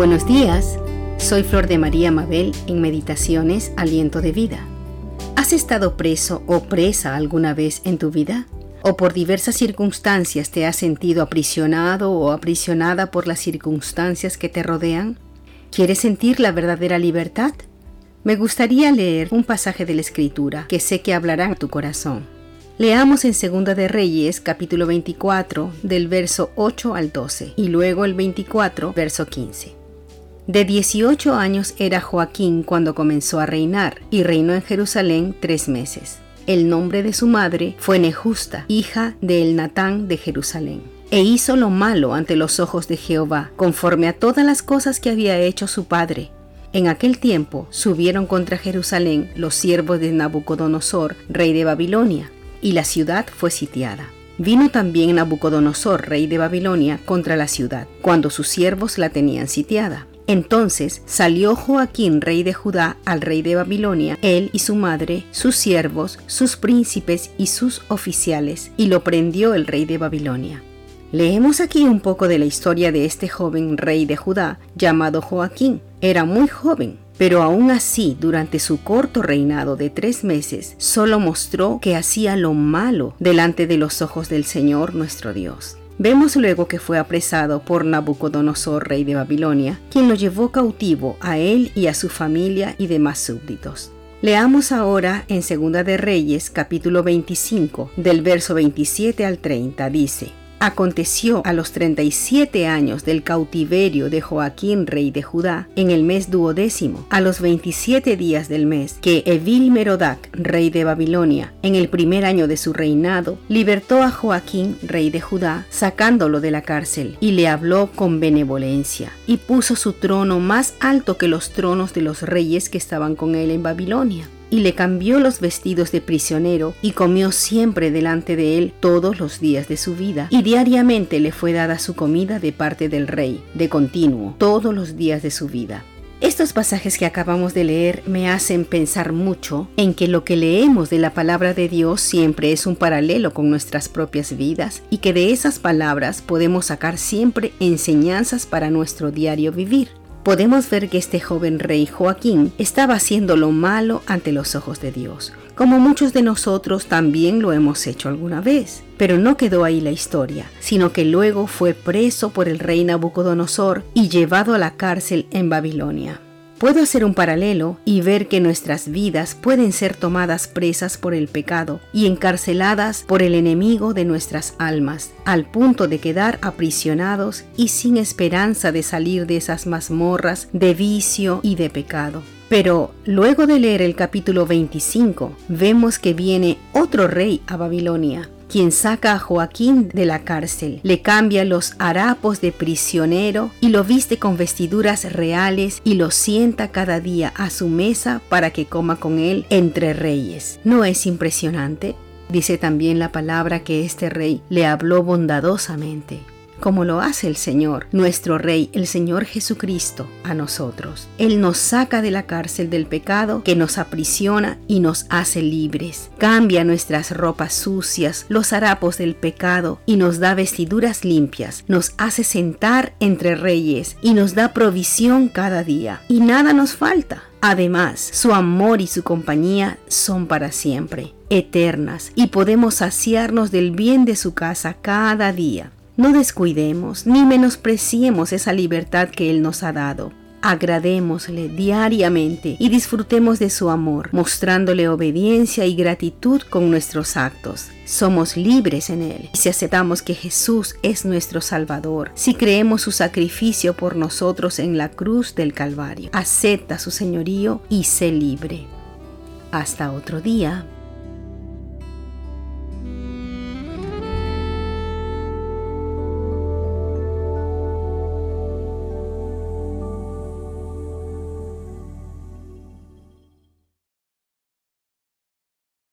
Buenos días, soy Flor de María Mabel en Meditaciones Aliento de Vida. ¿Has estado preso o presa alguna vez en tu vida? ¿O por diversas circunstancias te has sentido aprisionado o aprisionada por las circunstancias que te rodean? ¿Quieres sentir la verdadera libertad? Me gustaría leer un pasaje de la Escritura que sé que hablará en tu corazón. Leamos en Segunda de Reyes capítulo 24 del verso 8 al 12 y luego el 24 verso 15. De 18 años era Joaquín cuando comenzó a reinar y reinó en Jerusalén tres meses. El nombre de su madre fue Nejusta, hija de Elnatán de Jerusalén. E hizo lo malo ante los ojos de Jehová, conforme a todas las cosas que había hecho su padre. En aquel tiempo subieron contra Jerusalén los siervos de Nabucodonosor, rey de Babilonia, y la ciudad fue sitiada. Vino también Nabucodonosor, rey de Babilonia, contra la ciudad, cuando sus siervos la tenían sitiada. Entonces salió Joaquín, rey de Judá, al rey de Babilonia, él y su madre, sus siervos, sus príncipes y sus oficiales, y lo prendió el rey de Babilonia. Leemos aquí un poco de la historia de este joven rey de Judá llamado Joaquín. Era muy joven, pero aún así, durante su corto reinado de tres meses, solo mostró que hacía lo malo delante de los ojos del Señor nuestro Dios. Vemos luego que fue apresado por Nabucodonosor, rey de Babilonia, quien lo llevó cautivo a él y a su familia y demás súbditos. Leamos ahora en Segunda de Reyes capítulo 25 del verso 27 al 30 dice, Aconteció a los 37 años del cautiverio de Joaquín, rey de Judá, en el mes duodécimo, a los 27 días del mes, que Evil Merodac, rey de Babilonia, en el primer año de su reinado, libertó a Joaquín, rey de Judá, sacándolo de la cárcel, y le habló con benevolencia, y puso su trono más alto que los tronos de los reyes que estaban con él en Babilonia y le cambió los vestidos de prisionero y comió siempre delante de él todos los días de su vida y diariamente le fue dada su comida de parte del rey, de continuo, todos los días de su vida. Estos pasajes que acabamos de leer me hacen pensar mucho en que lo que leemos de la palabra de Dios siempre es un paralelo con nuestras propias vidas y que de esas palabras podemos sacar siempre enseñanzas para nuestro diario vivir podemos ver que este joven rey Joaquín estaba haciendo lo malo ante los ojos de Dios, como muchos de nosotros también lo hemos hecho alguna vez. Pero no quedó ahí la historia, sino que luego fue preso por el rey Nabucodonosor y llevado a la cárcel en Babilonia. Puedo hacer un paralelo y ver que nuestras vidas pueden ser tomadas presas por el pecado y encarceladas por el enemigo de nuestras almas, al punto de quedar aprisionados y sin esperanza de salir de esas mazmorras de vicio y de pecado. Pero luego de leer el capítulo 25, vemos que viene otro rey a Babilonia, quien saca a Joaquín de la cárcel, le cambia los harapos de prisionero y lo viste con vestiduras reales y lo sienta cada día a su mesa para que coma con él entre reyes. ¿No es impresionante? Dice también la palabra que este rey le habló bondadosamente como lo hace el Señor, nuestro Rey, el Señor Jesucristo, a nosotros. Él nos saca de la cárcel del pecado que nos aprisiona y nos hace libres. Cambia nuestras ropas sucias, los harapos del pecado y nos da vestiduras limpias. Nos hace sentar entre reyes y nos da provisión cada día. Y nada nos falta. Además, su amor y su compañía son para siempre, eternas, y podemos saciarnos del bien de su casa cada día. No descuidemos ni menospreciemos esa libertad que Él nos ha dado. Agradémosle diariamente y disfrutemos de su amor, mostrándole obediencia y gratitud con nuestros actos. Somos libres en Él. Si aceptamos que Jesús es nuestro Salvador, si creemos su sacrificio por nosotros en la cruz del Calvario, acepta su señorío y sé libre. Hasta otro día.